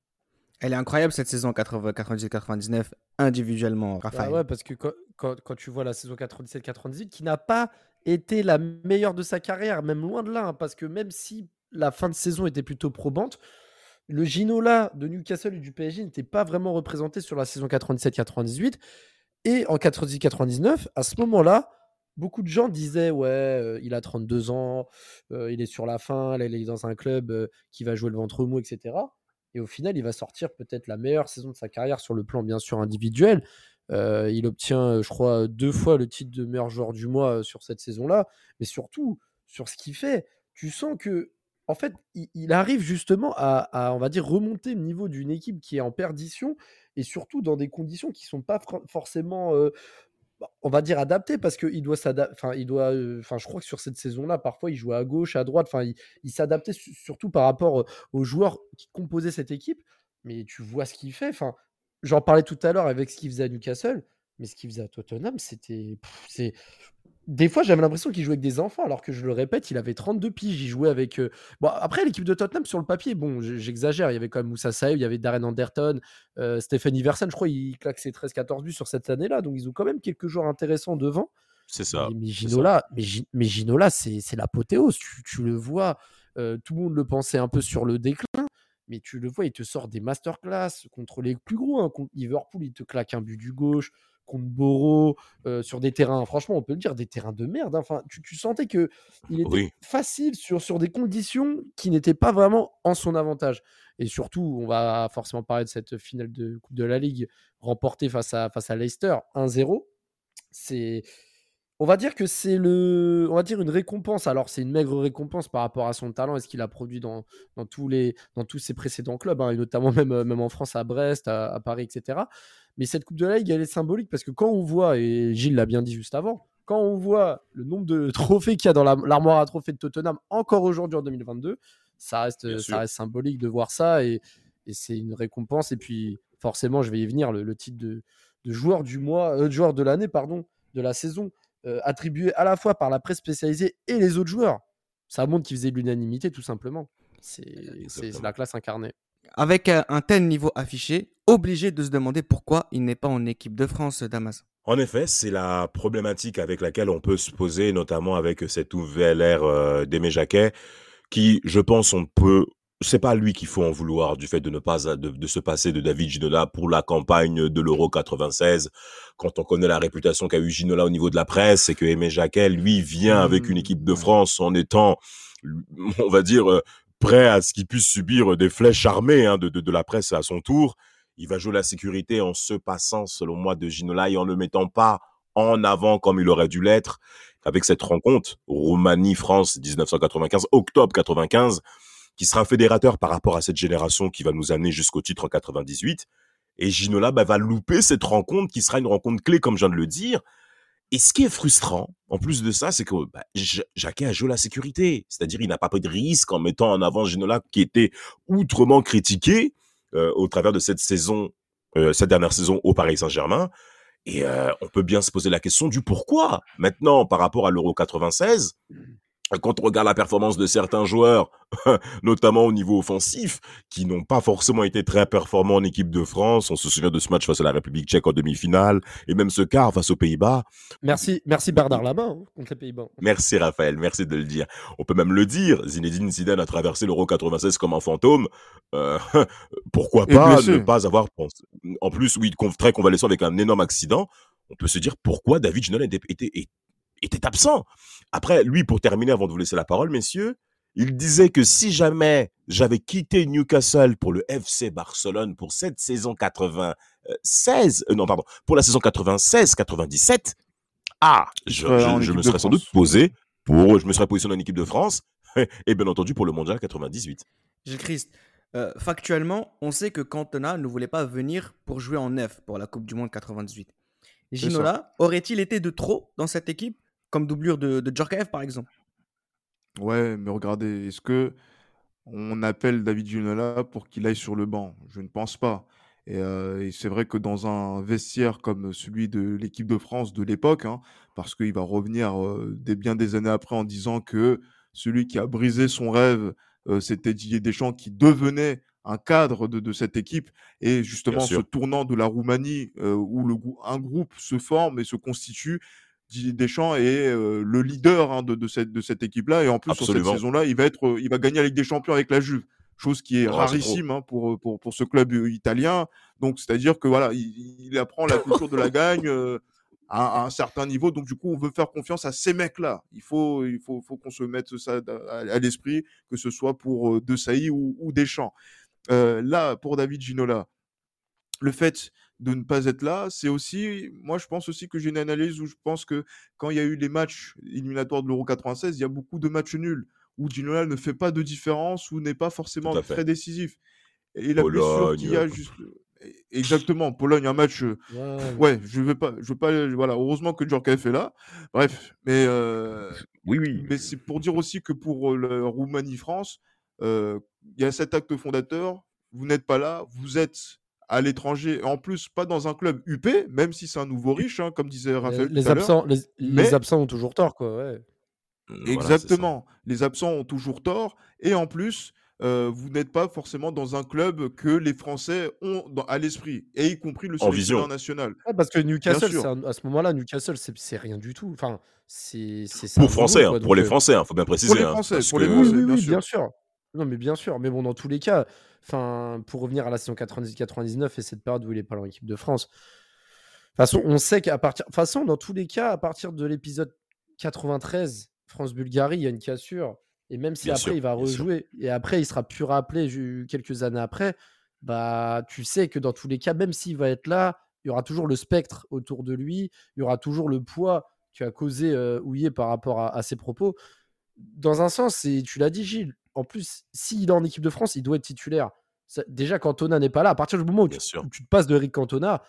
Elle est incroyable cette saison 98-99 individuellement, bah Raphaël. ouais, parce que quand, quand, tu vois la saison 97-98, qui n'a pas été la meilleure de sa carrière, même loin de là, hein, parce que même si la fin de saison était plutôt probante, le Ginola de Newcastle et du PSG n'était pas vraiment représenté sur la saison 97-98. Et en 98-99, à ce moment-là, beaucoup de gens disaient Ouais, il a 32 ans, il est sur la fin, là, il est dans un club qui va jouer le ventre mou, etc. Et au final, il va sortir peut-être la meilleure saison de sa carrière sur le plan, bien sûr, individuel. il obtient, je crois, deux fois le titre de meilleur joueur du mois sur cette saison-là, mais surtout sur ce qu'il fait tu sens que, en fait, il, arrive justement à, on va dire, remonter le niveau d'une équipe qui est en perdition et surtout dans des conditions qui sont pas forcément, on va dire, adaptées parce qu'il doit s'adapter. Enfin, il doit. Enfin, je crois que sur cette saison-là, parfois, il jouait à gauche, à droite. Enfin, il, s'adaptait surtout par rapport aux joueurs qui composaient cette équipe. Mais tu vois ce qu'il fait. Enfin, j'en parlais tout à l'heure avec ce qu'il faisait à Newcastle. Mais ce qu'il faisait à Tottenham, c'était. C'est des fois, j'avais l'impression qu'il jouait avec des enfants, alors que je le répète, il avait 32 piges. Il jouait avec. Euh, bon, après, l'équipe de Tottenham, sur le papier, bon, j'exagère. Il y avait quand même Moussa Saïd, il y avait Darren Anderton, euh, Stephen Iverson. Je crois il claque ses 13-14 buts sur cette année-là. Donc, ils ont quand même quelques joueurs intéressants devant. C'est ça. Mais, Ginola, mais, Ginola, c'est l'apothéose. Tu, le vois, euh, tout le monde le pensait un peu sur le déclin. Mais tu le vois, il te sort des masterclass contre les plus gros. Hein, contre Liverpool, il te claque un but du gauche contre Boro, euh, sur des terrains, franchement, on peut le dire, des terrains de merde. Hein. Enfin, tu, sentais que il était facile sur, sur des conditions qui n'étaient pas vraiment en son avantage. Et surtout, on va forcément parler de cette finale de Coupe de la Ligue remportée face à, face à Leicester 1-0. C'est on va dire que c'est le, on va dire une récompense. Alors c'est une maigre récompense par rapport à son talent et ce qu'il a produit dans, dans, tous les, dans tous ses précédents clubs, hein, et notamment [LAUGHS] même, même en France, à Brest, à, Paris, etc. Mais cette Coupe de la Ligue, elle est symbolique parce que quand on voit, et Gilles l'a bien dit juste avant, quand on voit le nombre de [LAUGHS] trophées qu'il y a dans l'armoire à trophées de Tottenham encore aujourd'hui en 2022, ça reste, ça reste symbolique de voir ça et, et c'est une récompense. Et puis forcément, je vais y venir, le, titre de, de, joueur du mois, euh, joueur de l'année, pardon, de la saison euh, attribué à la fois par la presse spécialisée et les autres joueurs. Ça montre qu'il faisait de l'unanimité, tout simplement. C'est la classe incarnée. Avec un tel niveau affiché, obligé de se demander pourquoi il n'est pas en équipe de France, Damas. En effet, c'est la problématique avec laquelle on peut se poser, notamment avec cette nouvelle ère euh, d'Aimé Jacquet, qui, je pense, on peut c'est pas lui qu'il faut en vouloir du fait de ne pas de, se passer de David Ginola pour la campagne de l'Euro 96 quand on connaît la réputation qu'a eu Ginola au niveau de la presse et que Aimé Jacquet lui vient avec une mmh. équipe de France en étant on va dire euh, prêt à ce qu'il puisse subir des flèches armées hein, de, de, de, la presse à son tour il va jouer la sécurité en se passant selon moi de Ginola et en ne mettant pas en avant comme il aurait dû l'être avec cette rencontre Roumanie France 1995 octobre 95 qui sera fédérateur par rapport à cette génération qui va nous amener jusqu'au titre en 98. Et Ginola bah, va louper cette rencontre qui sera une rencontre clé, comme je viens de le dire. Et ce qui est frustrant, en plus de ça, c'est que bah, Jacquet a joué la sécurité. C'est-à-dire, il n'a pas pris de risque en mettant en avant Ginola, qui était outrement critiqué euh, au travers de cette saison, euh, cette dernière saison au Paris Saint-Germain. Et euh, on peut bien se poser la question du pourquoi. Maintenant, par rapport à l'Euro 96, quand on regarde la performance de certains joueurs, [LAUGHS] notamment au niveau offensif, qui n'ont pas forcément été très performants en équipe de France, on se souvient de ce match face à la République tchèque en demi-finale, et même ce quart face aux Pays-Bas. Merci, merci Bernard Lama hein, contre les Pays-Bas. Merci Raphaël, merci de le dire. On peut même le dire, Zinedine Zidane a traversé l'Euro 96 comme un fantôme. Euh, [LAUGHS] pourquoi pas ne pas avoir pensé? En plus, oui, très convalescent avec un énorme accident. On peut se dire pourquoi David Ginola était, était, était absent. Après, lui, pour terminer, avant de vous laisser la parole, messieurs, il disait que si jamais j'avais quitté Newcastle pour le FC Barcelone pour cette saison 96, euh, non, pardon, pour la saison 96-97, ah, je, me serais sans doute posé pour, je me serais positionné en équipe de France [LAUGHS] et bien entendu pour le mondial 98. Gilles Christ, euh, factuellement, on sait que Cantona ne voulait pas venir pour jouer en neuf pour la Coupe du Monde 98. Ginola aurait-il été de trop dans cette équipe comme doublure de, de Djorkaeff, par exemple. Ouais, mais regardez, est-ce que on appelle David Ginola pour qu'il aille sur le banc? Je ne pense pas. Euh, et, c'est vrai que dans un vestiaire comme celui de l'équipe de France de l'époque, hein, parce qu'il va revenir euh, des, bien des années après en disant que celui qui a brisé son rêve, euh, c'était Didier Deschamps qui devenait un cadre de, cette équipe. Et justement, ce tournant de la Roumanie, où le, un groupe se forme et se constitue, Didier Deschamps est le leader hein, de, cette, de cette équipe-là. Et en plus, sur cette saison-là, il va être, il va gagner la Ligue des Champions avec la Juve, chose qui est rarissime hein, pour, pour, pour, ce club italien. Donc, c'est-à-dire que voilà, il, apprend la culture de la [LAUGHS] gagne à, un certain niveau. Donc, du coup, on veut faire confiance à ces mecs-là. Il faut, il faut, faut qu'on se mette ça à, l'esprit, que ce soit pour De Sailly ou, ou Deschamps. là, pour David Ginola, le fait de ne pas être là, c'est aussi, moi je pense aussi que j'ai une analyse où je pense que quand il y a eu les matchs éliminatoires de l'Euro 96, il y a beaucoup de matchs nuls où Ginola ne fait pas de différence ou n'est pas forcément très décisif. Et la blessure Pologne, qu'il y a juste. Exactement, Pologne, un match. euh, Ouais, Ouais, je vais pas, je veux pas, voilà. Heureusement que Djorkaeff est là. Bref, mais euh, [LAUGHS] Oui, oui. mais c'est pour dire aussi que pour euh, le Roumanie-France, euh, il y a cet acte fondateur. Vous n'êtes pas là, vous êtes à l'étranger. En plus, pas dans un club UP, même si c'est un nouveau riche, hein, comme disait Les, Raphaël les tout à l'heure. absents, les, les absents ont toujours tort, quoi. Ouais. Voilà, c'est ça. Exactement. Les absents ont toujours tort. Et en plus, euh, vous n'êtes pas forcément dans un club que les Français ont dans- à l'esprit, et y compris le En sélectionneur vision. national. Ouais, parce que Newcastle, un- à ce moment-là, Newcastle, c'est rien du tout. Enfin, c'est Pour nouveau, Français, hein, quoi, pour les euh, Français, il faut bien préciser. les hein, Français, pour les Oui, Français, oui, bien oui, sûr. bien sûr. Non, mais bien sûr. Mais bon, dans tous les cas, enfin, pour revenir à la saison 98-99 et cette période où il est pas dans l'équipe de France, de toute façon, on sait qu'à partir, de toute façon, dans tous les cas, à partir de l'épisode 93, France-Bulgarie, il y a une cassure. Et même si Bien après sûr, il va rejouer et après il sera plus rappelé quelques années après, bah tu sais que dans tous les cas, même s'il va être là, il y aura toujours le spectre autour de lui, il y aura toujours le poids qui a causé euh, par rapport à, à ses propos. Dans un sens, et tu l'as dit Gilles, en plus, s'il est en équipe de France, il doit être titulaire. Ça- déjà, Cantona n'est pas là. À partir du moment où tu, te passes de Eric Cantona,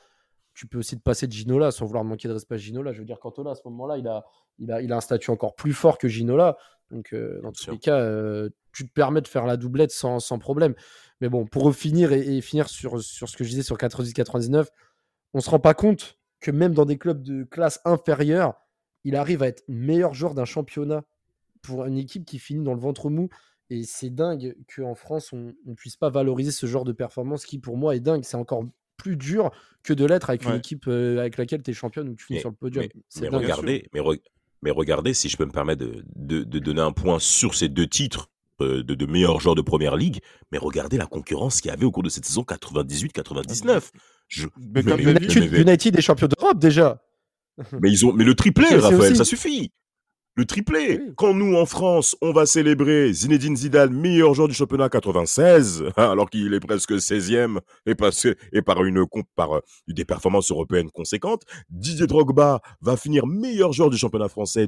tu peux aussi te passer de Ginola sans vouloir manquer de respect à Ginola. Je veux dire, Cantona, à ce moment-là, il a, il, a, il a un statut encore plus fort que Ginola. Donc, euh, dans Bien tous sûr. les cas, euh, tu te permets de faire la doublette sans, sans problème. Mais bon, pour finir et, et finir sur, sur ce que je disais sur 98-99, on se rend pas compte que même dans des clubs de classe inférieure, il arrive à être meilleur joueur d'un championnat pour une équipe qui finit dans le ventre mou. Et c'est dingue qu'en France, on ne puisse pas valoriser ce genre de performance qui, pour moi, est dingue. C'est encore plus dur que de l'être avec une équipe euh, avec laquelle tu es championne ou que tu finis Mais- sur le podium. Mais, C'est mais dingue. regardez, mais, re- mais regardez, si je peux me permettre de, de- de donner un point sur ces deux titres euh, de, de meilleurs joueurs de première ligue, mais regardez la concurrence qu'il y avait au cours de cette saison 98-99. Je- Mais United, mais- United est champion d'Europe déjà. Mais ils ont, mais le triplé, [LAUGHS] Raphaël, aussi. ça suffit. Le triplé. Oui. Quand nous, en France, on va célébrer Zinedine Zidane, meilleur joueur du championnat 96, alors qu'il est presque 16e et, passé, et par, une, comp- par euh, des performances européennes conséquentes, Didier Drogba va finir meilleur joueur du championnat français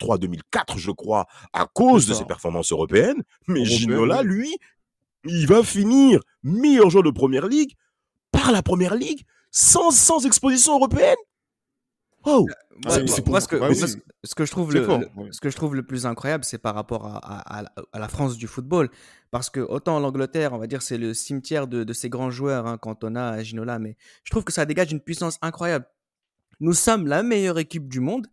2003-2004, je crois, à cause de ses performances européennes. Mais Européennes, Ginola, oui. lui, il va finir meilleur joueur de première ligue par la première ligue sans, sans exposition européenne. Oh, Ah Ouais, oui, c'est bah, moi ce que, bah moi, oui. ce- ce que je trouve le, fort, le- ouais. ce que je trouve le plus incroyable, c'est par rapport à, à- à- à la France du football, parce que autant l'Angleterre, on va dire, c'est le cimetière de, de ces grands joueurs, hein, Cantona, Ginola, mais je trouve que ça dégage une puissance incroyable. Nous sommes la meilleure équipe du monde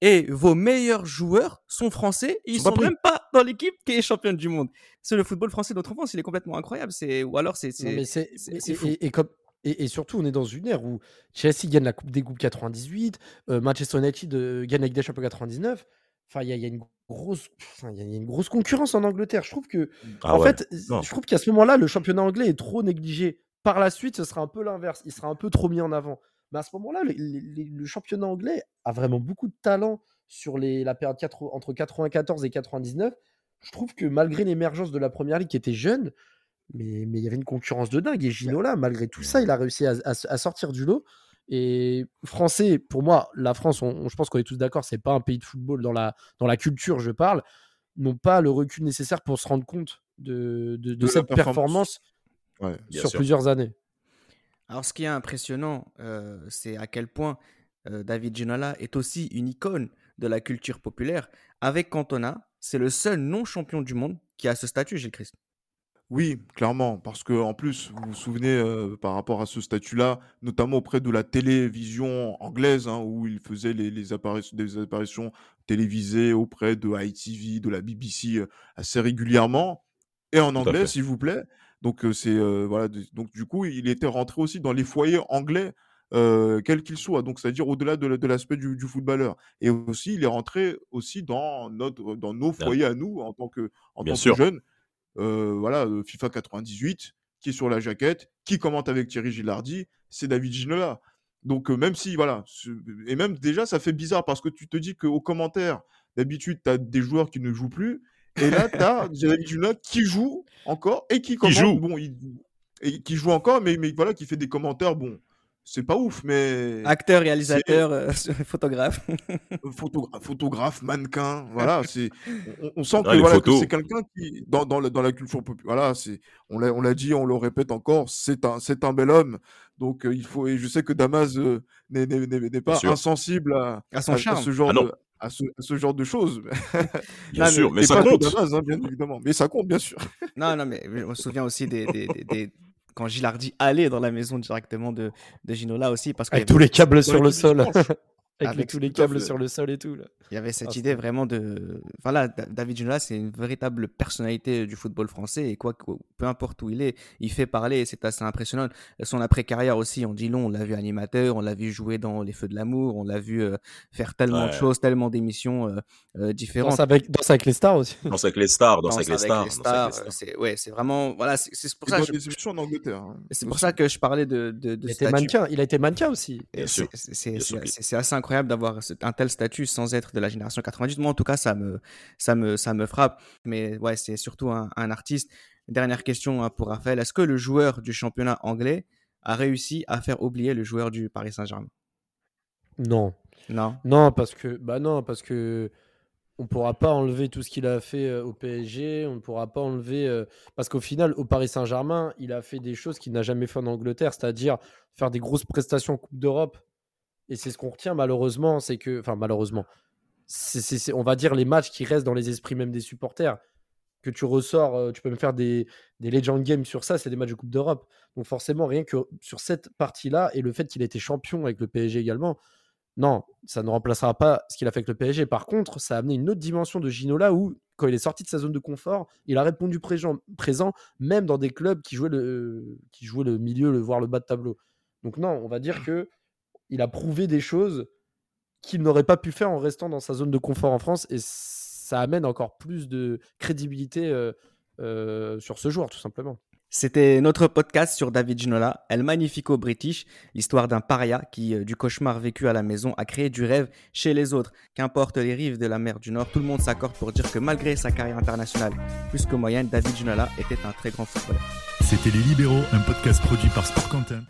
et vos meilleurs joueurs sont français. et Ils Sont sont pris. même pas dans l'équipe qui est championne du monde. C'est le football français de notre enfance, il est complètement incroyable. C'est ou alors c'est Non, c'est- mais c'est- c'est- mais- c'est et, fou. et- et comme, et, et surtout, on est dans une ère où Chelsea gagne la Coupe des Coupes 98, euh, Manchester United euh, gagne avec des champions 99. Enfin, il y, a- il y a une grosse, il y a- une grosse concurrence en Angleterre. Je trouve que, Ah en ouais. fait, Non. je trouve qu'à ce moment-là, le championnat anglais est trop négligé. Par la suite, ce sera un peu l'inverse. Il sera un peu trop mis en avant. Mais à ce moment-là, le, le- le championnat anglais a vraiment beaucoup de talent sur les, la période quatre- entre 94 et 99. Je trouve que malgré l'émergence de la première ligue qui était jeune, mais mais il y avait une concurrence de dingue. Et Ginola, malgré tout ça, il a réussi à, à- à sortir du lot. Et français, pour moi, la France, on- on- je pense qu'on est tous d'accord, c'est pas un pays de football dans la, dans la culture, je parle, n'ont pas le recul nécessaire pour se rendre compte de, de, de De la cette performance. performance Ouais. Bien sur sûr. plusieurs années. Alors, ce qui est impressionnant, euh, c'est à quel point euh, David Ginola est aussi une icône de la culture populaire. Avec Cantona, c'est le seul non-champion du monde qui a ce statut, Gilles Christ. Oui, clairement, parce que en plus, vous vous souvenez euh, par rapport à ce statut-là, notamment auprès de la télévision anglaise, hein, où il faisait les, les apparitions, des apparitions télévisées auprès de ITV, de la BBC euh, assez régulièrement, et en à anglais, fait. s'il vous plaît. Donc euh, c'est euh, voilà, de- donc du coup, il était rentré aussi dans les foyers anglais, euh, quels qu'ils soient. Donc c'est-à-dire au-delà de, la- de l'aspect du, du footballeur, et aussi il est rentré aussi dans notre, dans nos foyers à nous en tant que, en Bien tant sûr. que jeunes. Euh, voilà, euh, FIFA 98, qui est sur la jaquette, qui commente avec Thierry Gilardi, c'est David Ginola. Donc, euh, même si, voilà, et même déjà, ça fait bizarre parce que tu te dis qu'au commentaire, d'habitude, tu as des joueurs qui ne jouent plus, et là, tu as [LAUGHS] David Ginola qui joue encore et qui commente. joue. Bon, il, et qui joue encore, mais, mais voilà, qui fait des commentaires, bon, c'est pas ouf, mais Acteur, réalisateur, euh, [LAUGHS] photographe. [LAUGHS] photographe, photographe, mannequin, voilà, [LAUGHS] c'est, on, on sent Ah, que, voilà, que c'est quelqu'un qui, dans, dans, le- dans la culture populaire, voilà, c'est, on l'a, on l'a dit, on le répète encore, c'est un, c'est un bel homme. Donc, euh, il faut, et je sais que Damas euh, n'est, n'est, n'est- pas insensible à, À son à- à charme. ce genre Ah de, à ce, à ce genre de choses. Bien Non, sûr, mais Et ça compte. Damas, hein, bien évidemment. Mais ça compte, bien sûr. Non, non, mais je me souviens aussi des, des- des- des- quand Gilardi allait dans la maison directement de, de Ginola aussi, parce y Avec tous les câbles sur le sol. [LAUGHS] Avec les- tous les câbles sur le sol et tout. Là. Il y avait cette Ah, idée vraiment de. Voilà, Da- David Ginola, c'est une véritable personnalité du football français et quoi, que- peu importe où il est, il fait parler et c'est assez impressionnant. Son après-carrière aussi, on dit long, on l'a vu animateur, on l'a vu jouer dans Les Feux de l'amour, on l'a vu euh, faire tellement de choses, tellement d'émissions euh, euh, différentes. Danse avec, danse avec les stars aussi. Danse avec les stars, danse Danse avec les stars. les danse avec les stars. c'est ouais, c'est vraiment voilà, c'est pour ça que je- émissions en Angleterre. hein, c'est pour ça que je parlais de de, de Il était mannequin. Il a été mannequin aussi. C'est assez incroyable d'avoir ce- un tel statut sans être de la génération 98. Moi, en tout cas, ça me, ça me, ça me frappe. Mais ouais, c'est surtout un, un artiste. Dernière question hein, pour Raphaël. Est-ce que le joueur du championnat anglais a réussi à faire oublier le joueur du Paris Saint-Germain? Non. Non? Non, parce que bah non, parce que on pourra pas enlever tout ce qu'il a fait euh, au PSG, on ne pourra pas enlever euh, parce qu'au final au Paris Saint-Germain, il a fait des choses qu'il n'a jamais fait en Angleterre, c'est-à-dire faire des grosses prestations en Coupe d'Europe. Et c'est ce qu'on retient malheureusement, c'est que enfin malheureusement, on va dire les matchs qui restent dans les esprits même des supporters que tu ressors, euh, tu peux me faire des, des Legend Games sur ça, c'est des matchs de Coupe d'Europe. Donc forcément, rien que sur cette partie-là et le fait qu'il ait été champion avec le PSG également, non, ça ne remplacera pas ce qu'il a fait avec le PSG. Par contre, ça a amené une autre dimension de Ginola où, quand il est sorti de sa zone de confort, il a répondu présent, présent même dans des clubs qui jouaient le, qui jouaient le milieu, le, voire le bas de tableau. Donc non, on va dire [CLEARS THROAT] que il a prouvé des choses qu'il n'aurait pas pu faire en restant dans sa zone de confort en France et ça amène encore plus de crédibilité euh, euh, sur ce joueur, tout simplement. C'était notre podcast sur David Ginola, El Magnifico British, l'histoire d'un paria qui, euh, du cauchemar vécu à la maison, a créé du rêve chez les autres. Qu'importe les rives de la mer du Nord, tout le monde s'accorde pour dire que malgré sa carrière internationale plus que moyenne, David Ginola était un très grand footballeur. C'était Les Libéraux, un podcast produit par Sport Content.